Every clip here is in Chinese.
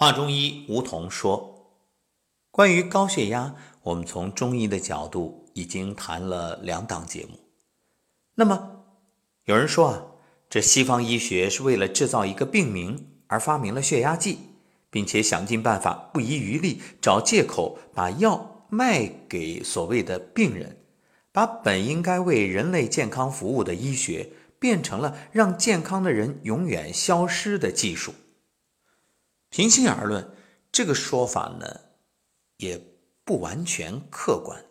华中医吴桐说：“关于高血压，我们从中医的角度已经谈了两档节目。那么，有人说啊，这西方医学是为了制造一个病名而发明了血压计，并且想尽办法、不遗余力找借口把药卖给所谓的病人，把本应该为人类健康服务的医学变成了让健康的人永远消失的技术。”平心而论，这个说法呢，也不完全客观。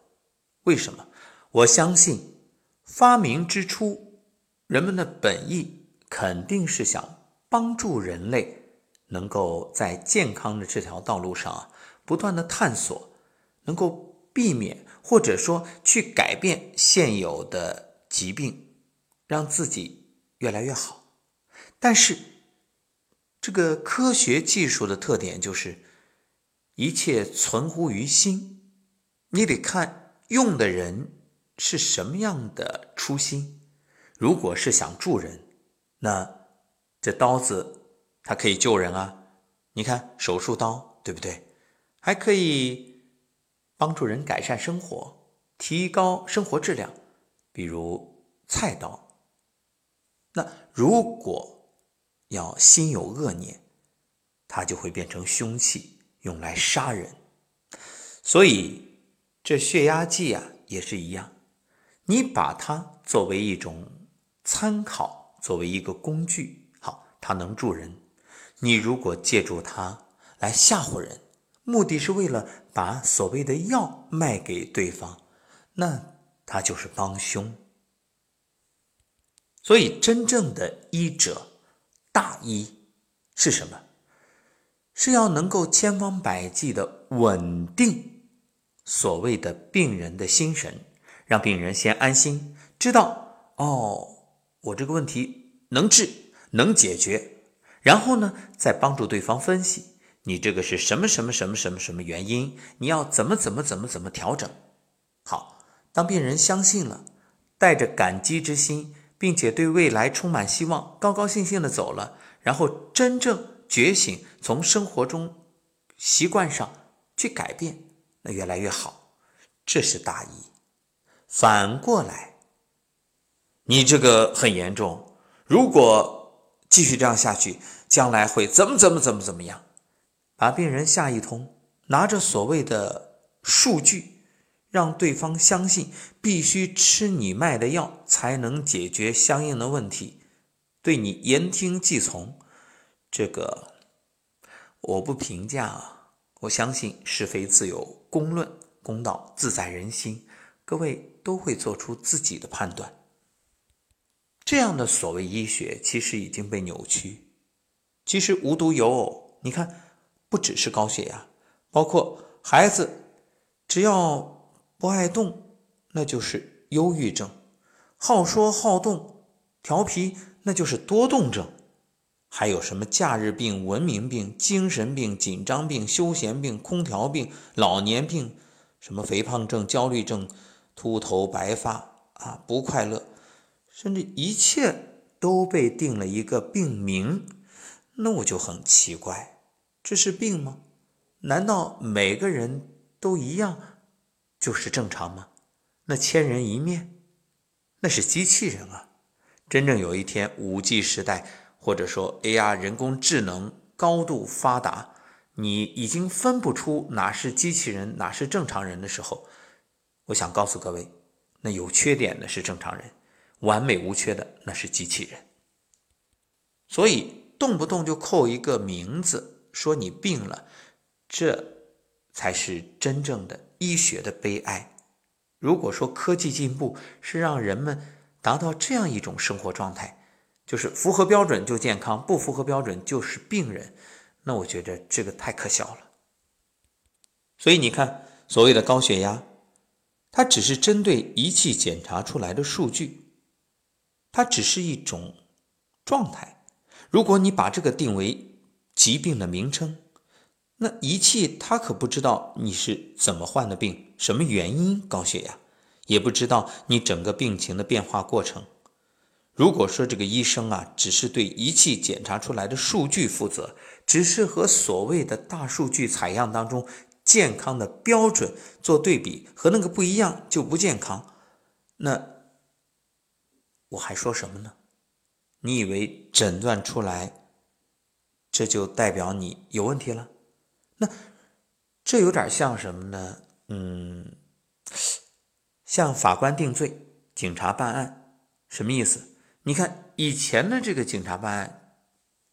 为什么？我相信发明之初，人们的本意肯定是想帮助人类能够在健康的这条道路上啊，不断的探索，能够避免或者说去改变现有的疾病，让自己越来越好。但是。这个科学技术的特点就是，一切存乎于心，你得看用的人是什么样的初心。如果是想助人，那这刀子它可以救人啊，你看手术刀对不对？还可以帮助人改善生活，提高生活质量，比如菜刀。那如果，要心有恶念，它就会变成凶器，用来杀人。所以这血压计啊也是一样，你把它作为一种参考，作为一个工具，好，它能助人。你如果借助它来吓唬人，目的是为了把所谓的药卖给对方，那他就是帮凶。所以真正的医者。大医是什么？是要能够千方百计的稳定所谓的病人的心神，让病人先安心，知道哦，我这个问题能治能解决，然后呢，再帮助对方分析你这个是什么什么什么什么什么原因，你要怎么怎么怎么怎么调整。好，当病人相信了，带着感激之心。并且对未来充满希望，高高兴兴的走了，然后真正觉醒，从生活中习惯上去改变，那越来越好，这是大义。反过来，你这个很严重，如果继续这样下去，将来会怎么怎么怎么怎么样？把病人吓一通，拿着所谓的数据。让对方相信必须吃你卖的药才能解决相应的问题，对你言听计从，这个我不评价啊。我相信是非自有公论，公道自在人心，各位都会做出自己的判断。这样的所谓医学其实已经被扭曲，其实无独有偶，你看，不只是高血压，包括孩子，只要。不爱动，那就是忧郁症；好说好动、调皮，那就是多动症。还有什么假日病、文明病、精神病、紧张病、休闲病、空调病、老年病，什么肥胖症、焦虑症、秃头白发啊，不快乐，甚至一切都被定了一个病名。那我就很奇怪，这是病吗？难道每个人都一样？就是正常吗？那千人一面，那是机器人啊！真正有一天五 G 时代，或者说 AR 人工智能高度发达，你已经分不出哪是机器人，哪是正常人的时候，我想告诉各位，那有缺点的是正常人，完美无缺的那是机器人。所以动不动就扣一个名字，说你病了，这才是真正的。医学的悲哀。如果说科技进步是让人们达到这样一种生活状态，就是符合标准就健康，不符合标准就是病人，那我觉得这个太可笑了。所以你看，所谓的高血压，它只是针对仪器检查出来的数据，它只是一种状态。如果你把这个定为疾病的名称，那仪器它可不知道你是怎么患的病，什么原因高血压，也不知道你整个病情的变化过程。如果说这个医生啊，只是对仪器检查出来的数据负责，只是和所谓的大数据采样当中健康的标准做对比，和那个不一样就不健康，那我还说什么呢？你以为诊断出来，这就代表你有问题了？那这有点像什么呢？嗯，像法官定罪，警察办案，什么意思？你看以前的这个警察办案，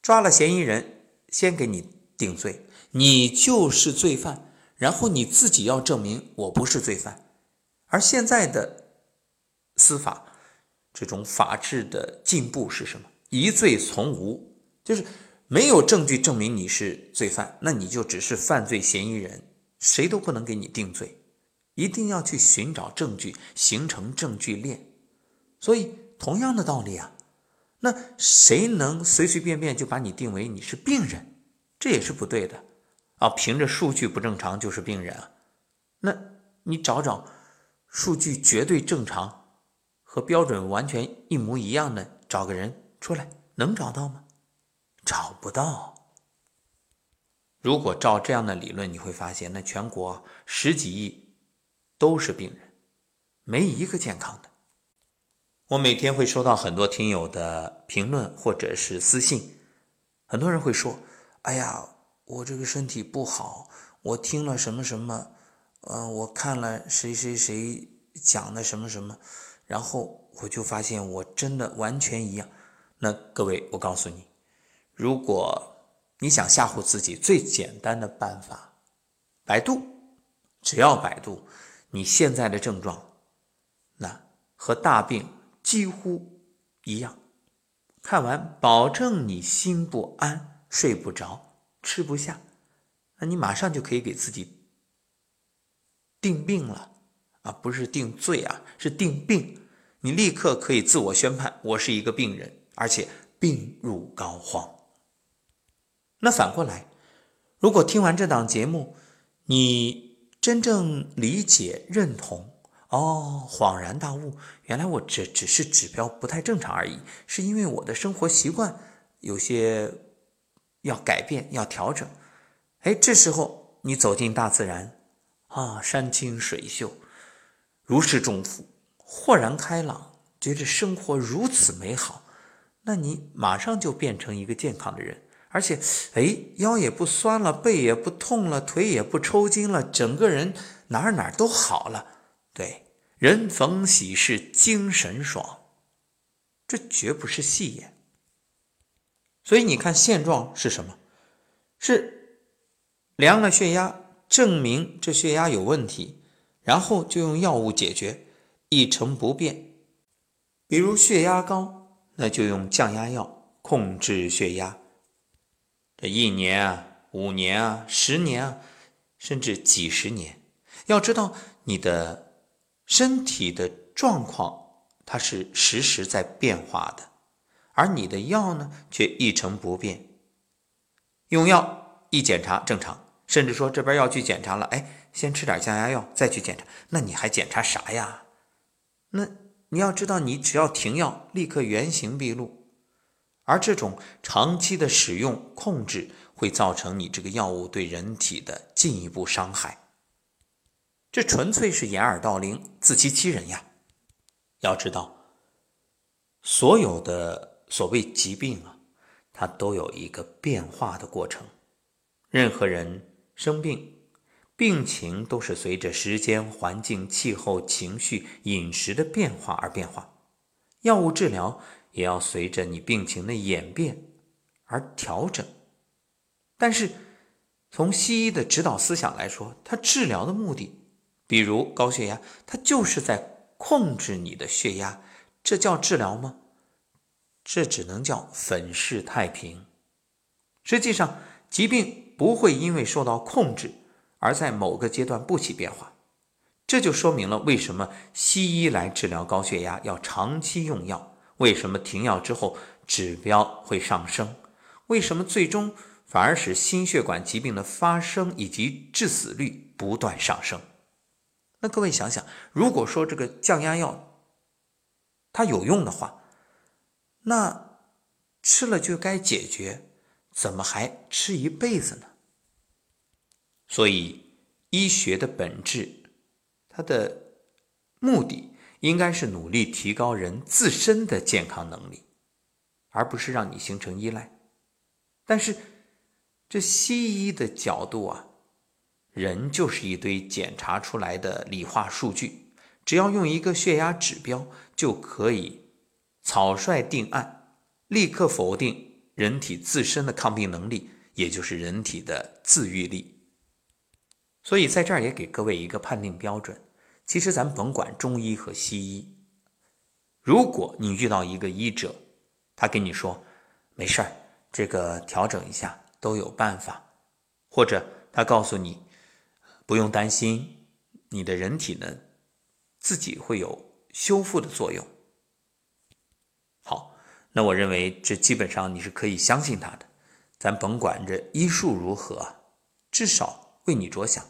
抓了嫌疑人。先给你定罪，你就是罪犯，然后你自己要证明我不是罪犯。而现在的司法这种法治的进步是什么？疑罪从无，就是没有证据证明你是罪犯，那你就只是犯罪嫌疑人，谁都不能给你定罪，一定要去寻找证据，形成证据链。所以同样的道理啊。那谁能随随便便就把你定为你是病人？这也是不对的啊！凭着数据不正常就是病人啊？那你找找数据绝对正常和标准完全一模一样的，找个人出来，能找到吗？找不到。如果照这样的理论，你会发现，那全国十几亿都是病人，没一个健康的。我每天会收到很多听友的评论或者是私信，很多人会说：“哎呀，我这个身体不好，我听了什么什么，嗯，我看了谁谁谁讲的什么什么，然后我就发现我真的完全一样。”那各位，我告诉你，如果你想吓唬自己，最简单的办法，百度，只要百度你现在的症状，那和大病。几乎一样，看完保证你心不安、睡不着、吃不下，那你马上就可以给自己定病了啊！不是定罪啊，是定病。你立刻可以自我宣判，我是一个病人，而且病入膏肓。那反过来，如果听完这档节目，你真正理解、认同。哦，恍然大悟，原来我这只是指标不太正常而已，是因为我的生活习惯有些要改变、要调整。哎，这时候你走进大自然，啊，山清水秀，如释重负，豁然开朗，觉得生活如此美好，那你马上就变成一个健康的人，而且，哎，腰也不酸了，背也不痛了，腿也不抽筋了，整个人哪儿哪儿都好了。对，人逢喜事精神爽，这绝不是戏言。所以你看，现状是什么？是量了血压，证明这血压有问题，然后就用药物解决，一成不变。比如血压高，那就用降压药控制血压。这一年啊，五年啊，十年啊，甚至几十年，要知道你的。身体的状况它是时时在变化的，而你的药呢却一成不变。用药一检查正常，甚至说这边要去检查了，哎，先吃点降压药再去检查，那你还检查啥呀？那你要知道，你只要停药，立刻原形毕露。而这种长期的使用控制，会造成你这个药物对人体的进一步伤害。这纯粹是掩耳盗铃、自欺欺人呀！要知道，所有的所谓疾病啊，它都有一个变化的过程。任何人生病，病情都是随着时间、环境、气候、情绪、饮食的变化而变化。药物治疗也要随着你病情的演变而调整。但是，从西医的指导思想来说，它治疗的目的。比如高血压，它就是在控制你的血压，这叫治疗吗？这只能叫粉饰太平。实际上，疾病不会因为受到控制而在某个阶段不起变化。这就说明了为什么西医来治疗高血压要长期用药，为什么停药之后指标会上升，为什么最终反而使心血管疾病的发生以及致死率不断上升。那各位想想，如果说这个降压药它有用的话，那吃了就该解决，怎么还吃一辈子呢？所以，医学的本质，它的目的应该是努力提高人自身的健康能力，而不是让你形成依赖。但是，这西医的角度啊，人就是一堆检查出来的理化数据，只要用一个血压指标就可以草率定案，立刻否定人体自身的抗病能力，也就是人体的自愈力。所以在这儿也给各位一个判定标准。其实咱甭管中医和西医，如果你遇到一个医者，他跟你说没事儿，这个调整一下都有办法，或者他告诉你不用担心，你的人体呢自己会有修复的作用。好，那我认为这基本上你是可以相信他的。咱甭管这医术如何，至少为你着想。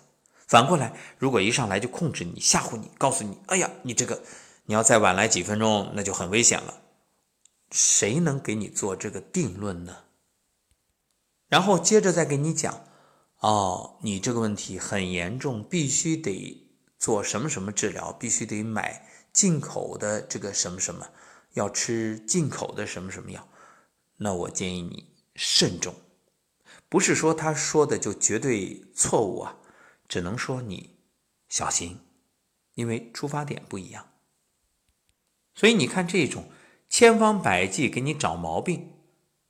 反过来，如果一上来就控制你、吓唬你、告诉你：“哎呀，你这个你要再晚来几分钟，那就很危险了。”谁能给你做这个定论呢？然后接着再给你讲：“哦，你这个问题很严重，必须得做什么什么治疗，必须得买进口的这个什么什么，要吃进口的什么什么药。”那我建议你慎重，不是说他说的就绝对错误啊。只能说你小心，因为出发点不一样。所以你看，这种千方百计给你找毛病，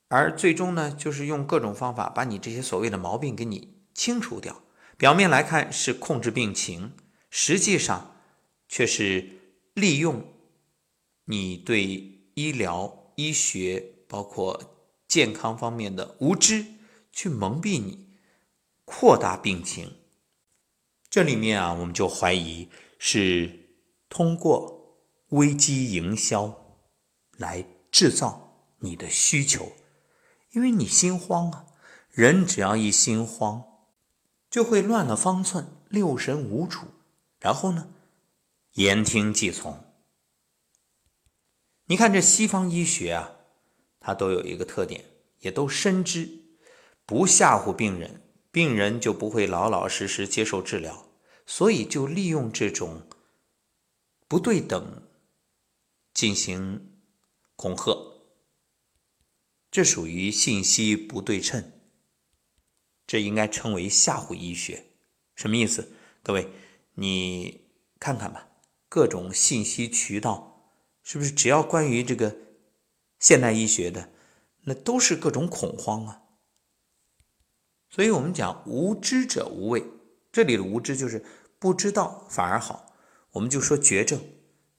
而最终呢，就是用各种方法把你这些所谓的毛病给你清除掉。表面来看是控制病情，实际上却是利用你对医疗、医学包括健康方面的无知，去蒙蔽你，扩大病情。这里面啊，我们就怀疑是通过危机营销来制造你的需求，因为你心慌啊，人只要一心慌，就会乱了方寸，六神无主，然后呢，言听计从。你看这西方医学啊，它都有一个特点，也都深知不吓唬病人，病人就不会老老实实接受治疗。所以就利用这种不对等进行恐吓，这属于信息不对称，这应该称为吓唬医学。什么意思？各位，你看看吧，各种信息渠道是不是只要关于这个现代医学的，那都是各种恐慌啊？所以我们讲无知者无畏。这里的无知就是不知道反而好，我们就说绝症。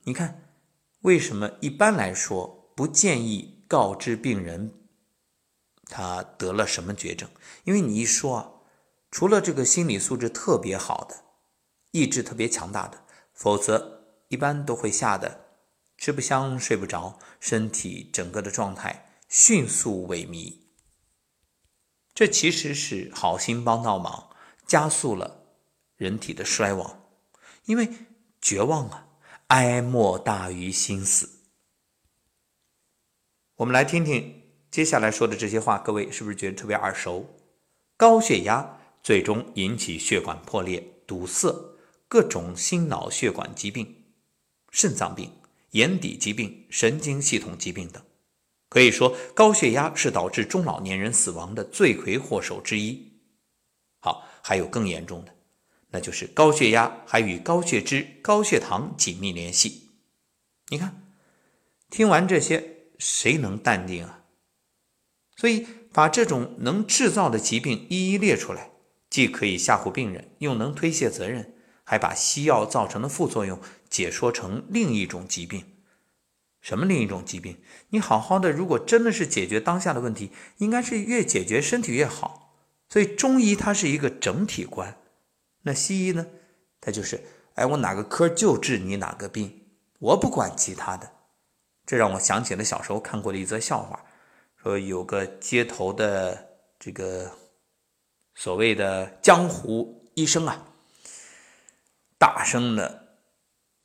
你看，为什么一般来说不建议告知病人他得了什么绝症？因为你一说啊，除了这个心理素质特别好的、意志特别强大的，否则一般都会吓得吃不香、睡不着，身体整个的状态迅速萎靡。这其实是好心帮倒忙，加速了。人体的衰亡，因为绝望啊，哀莫大于心死。我们来听听接下来说的这些话，各位是不是觉得特别耳熟？高血压最终引起血管破裂、堵塞，各种心脑血管疾病、肾脏病、眼底疾病、神经系统疾病等。可以说，高血压是导致中老年人死亡的罪魁祸首之一。好，还有更严重的。那就是高血压还与高血脂、高血糖紧密联系。你看，听完这些，谁能淡定啊？所以把这种能制造的疾病一一列出来，既可以吓唬病人，又能推卸责任，还把西药造成的副作用解说成另一种疾病。什么另一种疾病？你好好的，如果真的是解决当下的问题，应该是越解决身体越好。所以中医它是一个整体观。那西医呢？它就是，哎，我哪个科就治你哪个病，我不管其他的。这让我想起了小时候看过的一则笑话，说有个街头的这个所谓的江湖医生啊，大声的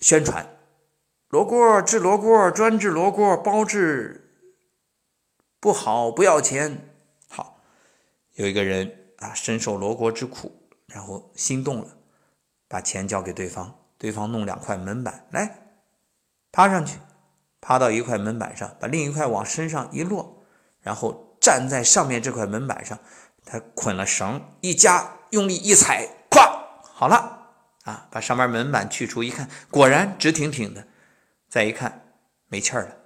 宣传，罗锅治罗锅，专治罗锅，包治不好不要钱。好，有一个人啊，深受罗锅之苦，然后心动了，把钱交给对方，对方弄两块门板来，趴上去，趴到一块门板上，把另一块往身上一落，然后站在上面这块门板上，他捆了绳一夹，用力一踩，咵，好了啊，把上面门板去除，一看，果然直挺挺的，再一看，没气儿了。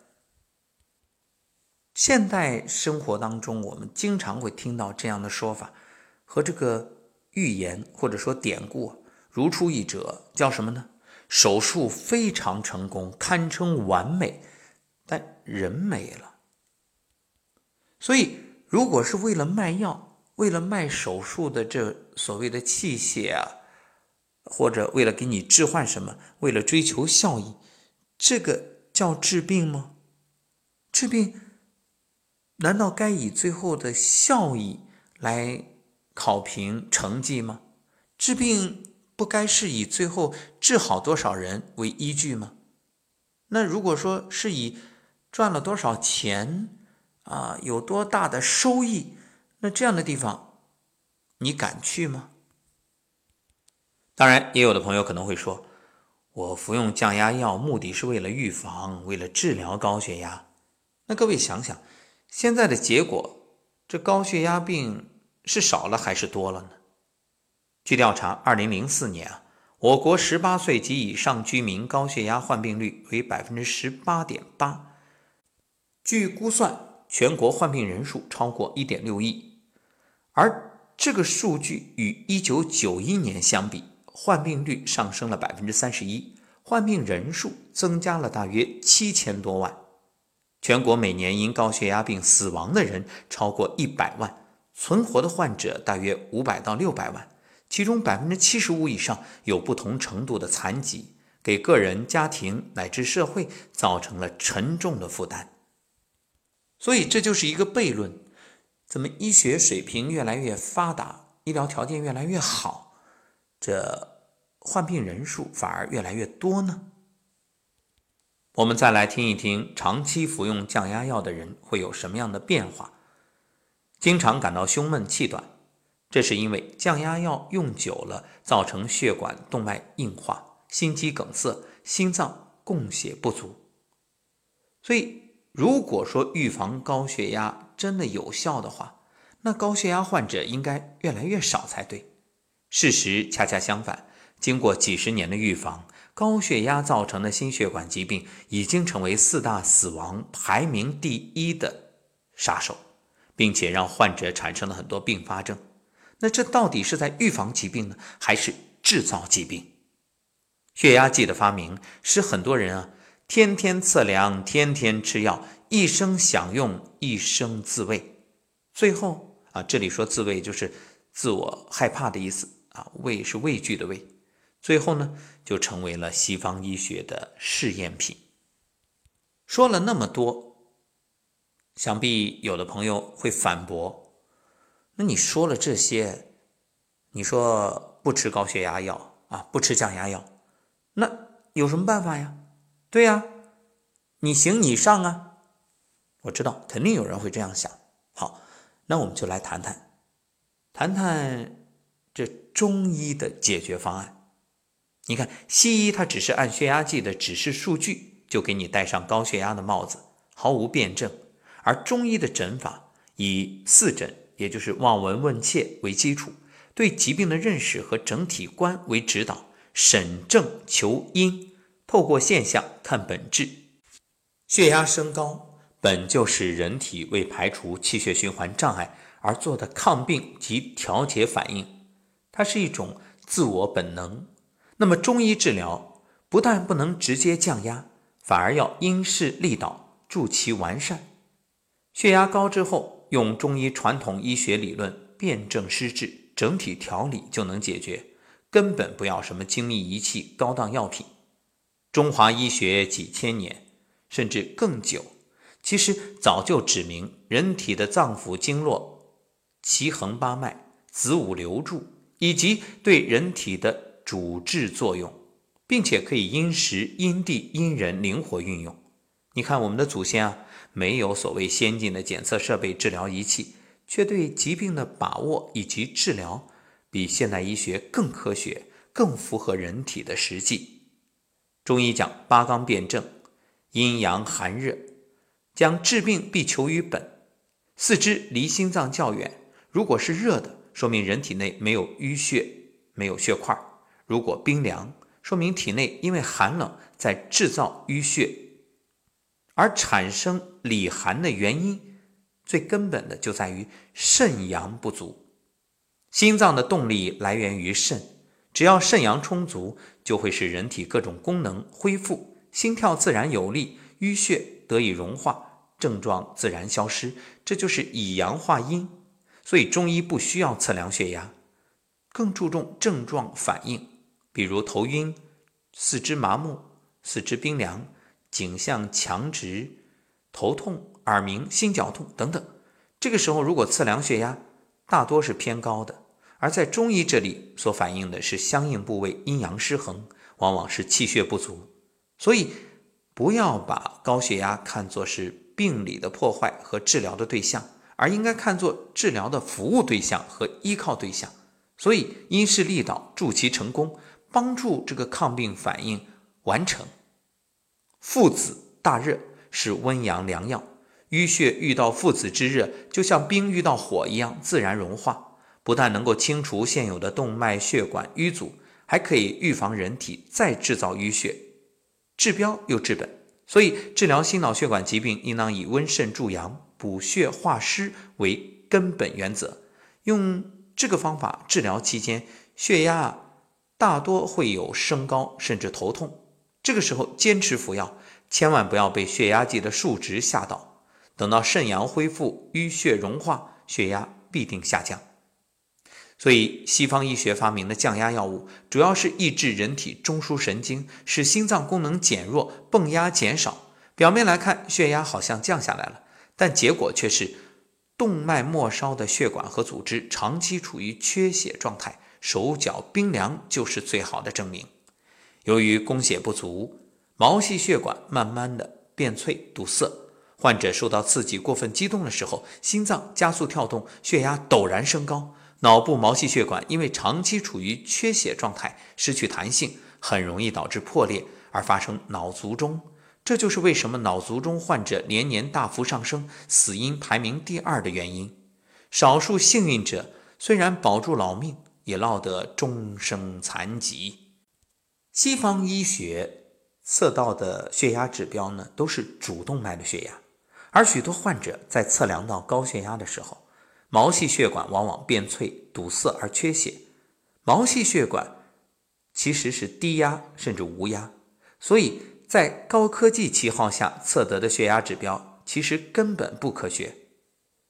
现代生活当中，我们经常会听到这样的说法，和这个寓言或者说典故如出一辙，叫什么呢？手术非常成功，堪称完美，但人没了。所以，如果是为了卖药，为了卖手术的这所谓的器械啊，或者为了给你置换什么，为了追求效益，这个叫治病吗？治病？难道该以最后的效益来考评成绩吗？治病不该是以最后治好多少人为依据吗？那如果说是以赚了多少钱啊，有多大的收益，那这样的地方你敢去吗？当然，也有的朋友可能会说，我服用降压药目的是为了预防，为了治疗高血压。那各位想想。现在的结果，这高血压病是少了还是多了呢？据调查，二零零四年啊，我国十八岁及以上居民高血压患病率为百分之十八点八。据估算，全国患病人数超过一点六亿。而这个数据与一九九一年相比，患病率上升了百分之三十一，患病人数增加了大约七千多万。全国每年因高血压病死亡的人超过一百万，存活的患者大约五百到六百万，其中百分之七十五以上有不同程度的残疾，给个人、家庭乃至社会造成了沉重的负担。所以这就是一个悖论：怎么医学水平越来越发达，医疗条件越来越好，这患病人数反而越来越多呢？我们再来听一听，长期服用降压药的人会有什么样的变化？经常感到胸闷气短，这是因为降压药用久了，造成血管动脉硬化、心肌梗塞、心脏供血不足。所以，如果说预防高血压真的有效的话，那高血压患者应该越来越少才对。事实恰恰相反，经过几十年的预防。高血压造成的心血管疾病已经成为四大死亡排名第一的杀手，并且让患者产生了很多并发症。那这到底是在预防疾病呢，还是制造疾病？血压计的发明使很多人啊天天测量，天天吃药，一生享用，一生自慰。最后啊，这里说自慰就是自我害怕的意思啊，畏是畏惧的畏。最后呢，就成为了西方医学的试验品。说了那么多，想必有的朋友会反驳：那你说了这些，你说不吃高血压药啊，不吃降压药，那有什么办法呀？对呀，你行你上啊！我知道，肯定有人会这样想。好，那我们就来谈谈，谈谈这中医的解决方案。你看，西医它只是按血压计的指示数据，就给你戴上高血压的帽子，毫无辩证；而中医的诊法以四诊，也就是望闻问切为基础，对疾病的认识和整体观为指导，审症求因，透过现象看本质。血压升高本就是人体为排除气血循环障碍而做的抗病及调节反应，它是一种自我本能。那么中医治疗不但不能直接降压，反而要因势利导，助其完善。血压高之后，用中医传统医学理论辨证施治，整体调理就能解决，根本不要什么精密仪器、高档药品。中华医学几千年，甚至更久，其实早就指明人体的脏腑经络、奇横八脉、子午流注，以及对人体的。主治作用，并且可以因时因地因人灵活运用。你看，我们的祖先啊，没有所谓先进的检测设备、治疗仪器，却对疾病的把握以及治疗，比现代医学更科学，更符合人体的实际。中医讲八纲辩证，阴阳寒热，将治病必求于本。四肢离心脏较远，如果是热的，说明人体内没有淤血，没有血块；如果冰凉，说明体内因为寒冷在制造淤血。而产生里寒的原因，最根本的就在于肾阳不足。心脏的动力来源于肾，只要肾阳充足，就会使人体各种功能恢复，心跳自然有力，淤血得以融化，症状自然消失。这就是以阳化阴。所以中医不需要测量血压，更注重症状反应，比如头晕、四肢麻木、四肢冰凉。颈项强直、头痛、耳鸣、心绞痛等等，这个时候如果测量血压，大多是偏高的。而在中医这里所反映的是相应部位阴阳失衡，往往是气血不足。所以不要把高血压看作是病理的破坏和治疗的对象，而应该看作治疗的服务对象和依靠对象。所以因势利导，助其成功，帮助这个抗病反应完成。附子大热是温阳良药，淤血遇到附子之热，就像冰遇到火一样自然融化，不但能够清除现有的动脉血管淤阻，还可以预防人体再制造淤血，治标又治本。所以治疗心脑血管疾病，应当以温肾助阳、补血化湿为根本原则。用这个方法治疗期间，血压大多会有升高，甚至头痛。这个时候坚持服药，千万不要被血压计的数值吓到。等到肾阳恢复、淤血融化，血压必定下降。所以，西方医学发明的降压药物，主要是抑制人体中枢神经，使心脏功能减弱、泵压减少。表面来看，血压好像降下来了，但结果却是动脉末梢的血管和组织长期处于缺血状态，手脚冰凉就是最好的证明。由于供血不足，毛细血管慢慢的变脆堵塞，患者受到刺激过分激动的时候，心脏加速跳动，血压陡然升高。脑部毛细血管因为长期处于缺血状态，失去弹性，很容易导致破裂而发生脑卒中。这就是为什么脑卒中患者年年大幅上升，死因排名第二的原因。少数幸运者虽然保住老命，也落得终生残疾。西方医学测到的血压指标呢，都是主动脉的血压，而许多患者在测量到高血压的时候，毛细血管往往变脆、堵塞而缺血。毛细血管其实是低压甚至无压，所以在高科技旗号下测得的血压指标，其实根本不科学。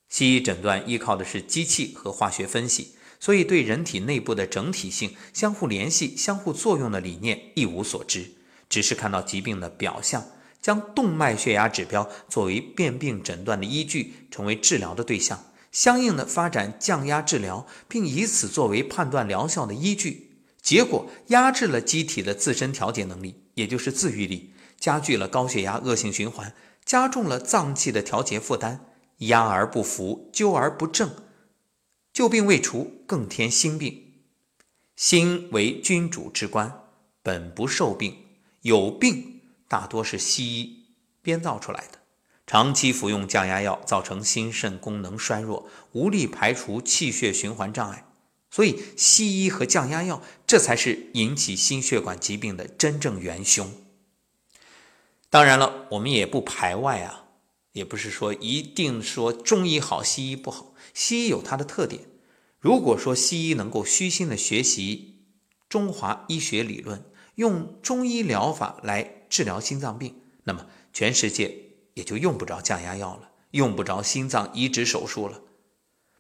西医诊断依靠的是机器和化学分析。所以，对人体内部的整体性、相互联系、相互作用的理念一无所知，只是看到疾病的表象，将动脉血压指标作为辨病诊断的依据，成为治疗的对象，相应的发展降压治疗，并以此作为判断疗效的依据，结果压制了机体的自身调节能力，也就是自愈力，加剧了高血压恶性循环，加重了脏器的调节负担，压而不服，纠而不正。旧病未除，更添新病。心为君主之官，本不受病。有病大多是西医编造出来的。长期服用降压药，造成心肾功能衰弱，无力排除气血循环障碍。所以，西医和降压药，这才是引起心血管疾病的真正元凶。当然了，我们也不排外啊，也不是说一定说中医好，西医不好。西医有它的特点。如果说西医能够虚心的学习中华医学理论，用中医疗法来治疗心脏病，那么全世界也就用不着降压药了，用不着心脏移植手术了。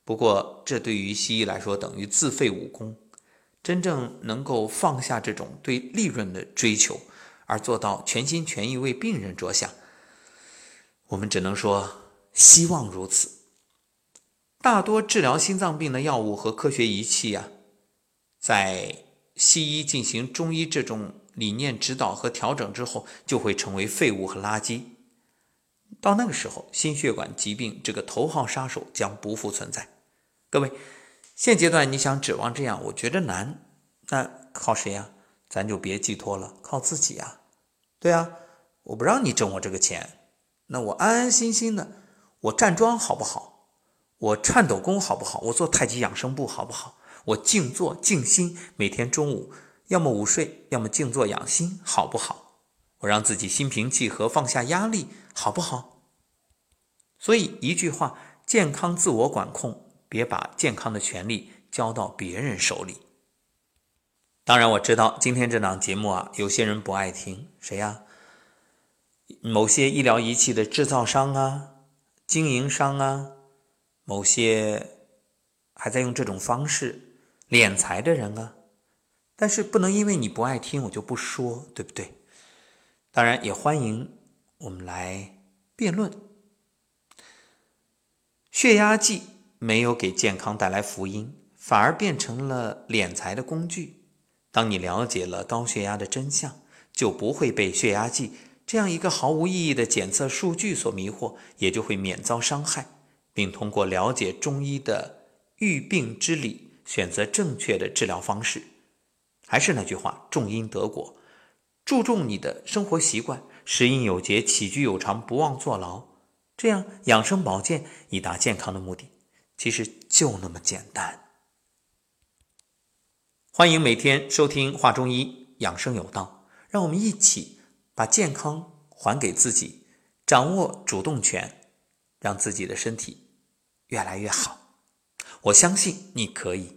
不过，这对于西医来说等于自废武功。真正能够放下这种对利润的追求，而做到全心全意为病人着想，我们只能说希望如此。大多治疗心脏病的药物和科学仪器啊，在西医进行中医这种理念指导和调整之后，就会成为废物和垃圾。到那个时候，心血管疾病这个头号杀手将不复存在。各位，现阶段你想指望这样，我觉得难。那靠谁呀？咱就别寄托了，靠自己呀。对啊，我不让你挣我这个钱，那我安安心心的，我站桩好不好？我颤抖功好不好？我做太极养生步好不好？我静坐静心，每天中午要么午睡，要么静坐养心，好不好？我让自己心平气和，放下压力，好不好？所以一句话，健康自我管控，别把健康的权利交到别人手里。当然，我知道今天这档节目啊，有些人不爱听，谁呀？某些医疗仪器的制造商啊、经营商啊，某些还在用这种方式敛财的人啊。但是不能因为你不爱听，我就不说，对不对？当然，也欢迎我们来辩论。血压计没有给健康带来福音，反而变成了敛财的工具。当你了解了高血压的真相，就不会被血压计这样一个毫无意义的检测数据所迷惑，也就会免遭伤害，并通过了解中医的预病之理，选择正确的治疗方式。还是那句话，种因得果，注重你的生活习惯，食饮有节，起居有常，不忘坐牢，这样养生保健以达健康的目的，其实就那么简单。欢迎每天收听《话中医》，养生有道，让我们一起把健康还给自己，掌握主动权，让自己的身体越来越好。我相信你可以。